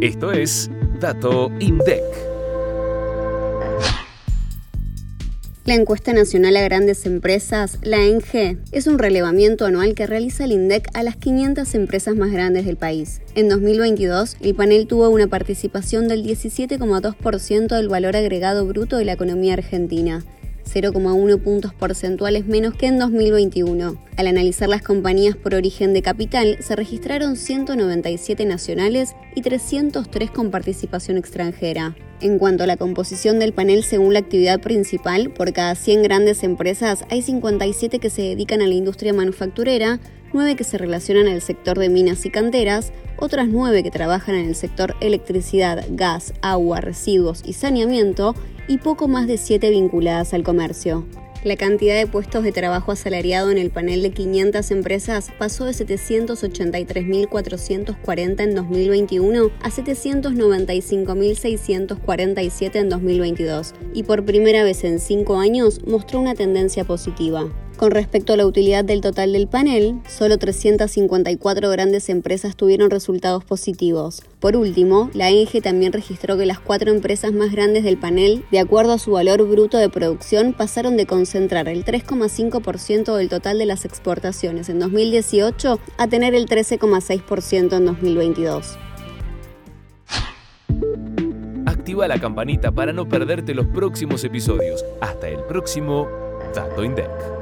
Esto es Dato INDEC. La encuesta nacional a grandes empresas, la ENGE, es un relevamiento anual que realiza el INDEC a las 500 empresas más grandes del país. En 2022, el panel tuvo una participación del 17,2% del valor agregado bruto de la economía argentina, 0,1 puntos porcentuales menos que en 2021. Al analizar las compañías por origen de capital, se registraron 197 nacionales y 303 con participación extranjera. En cuanto a la composición del panel según la actividad principal, por cada 100 grandes empresas hay 57 que se dedican a la industria manufacturera, 9 que se relacionan al sector de minas y canteras, otras 9 que trabajan en el sector electricidad, gas, agua, residuos y saneamiento y poco más de 7 vinculadas al comercio. La cantidad de puestos de trabajo asalariado en el panel de 500 empresas pasó de 783.440 en 2021 a 795.647 en 2022 y por primera vez en cinco años mostró una tendencia positiva. Con respecto a la utilidad del total del panel, solo 354 grandes empresas tuvieron resultados positivos. Por último, la ENGE también registró que las cuatro empresas más grandes del panel, de acuerdo a su valor bruto de producción, pasaron de concentrar el 3,5% del total de las exportaciones en 2018 a tener el 13,6% en 2022. Activa la campanita para no perderte los próximos episodios. Hasta el próximo Dato INDEC.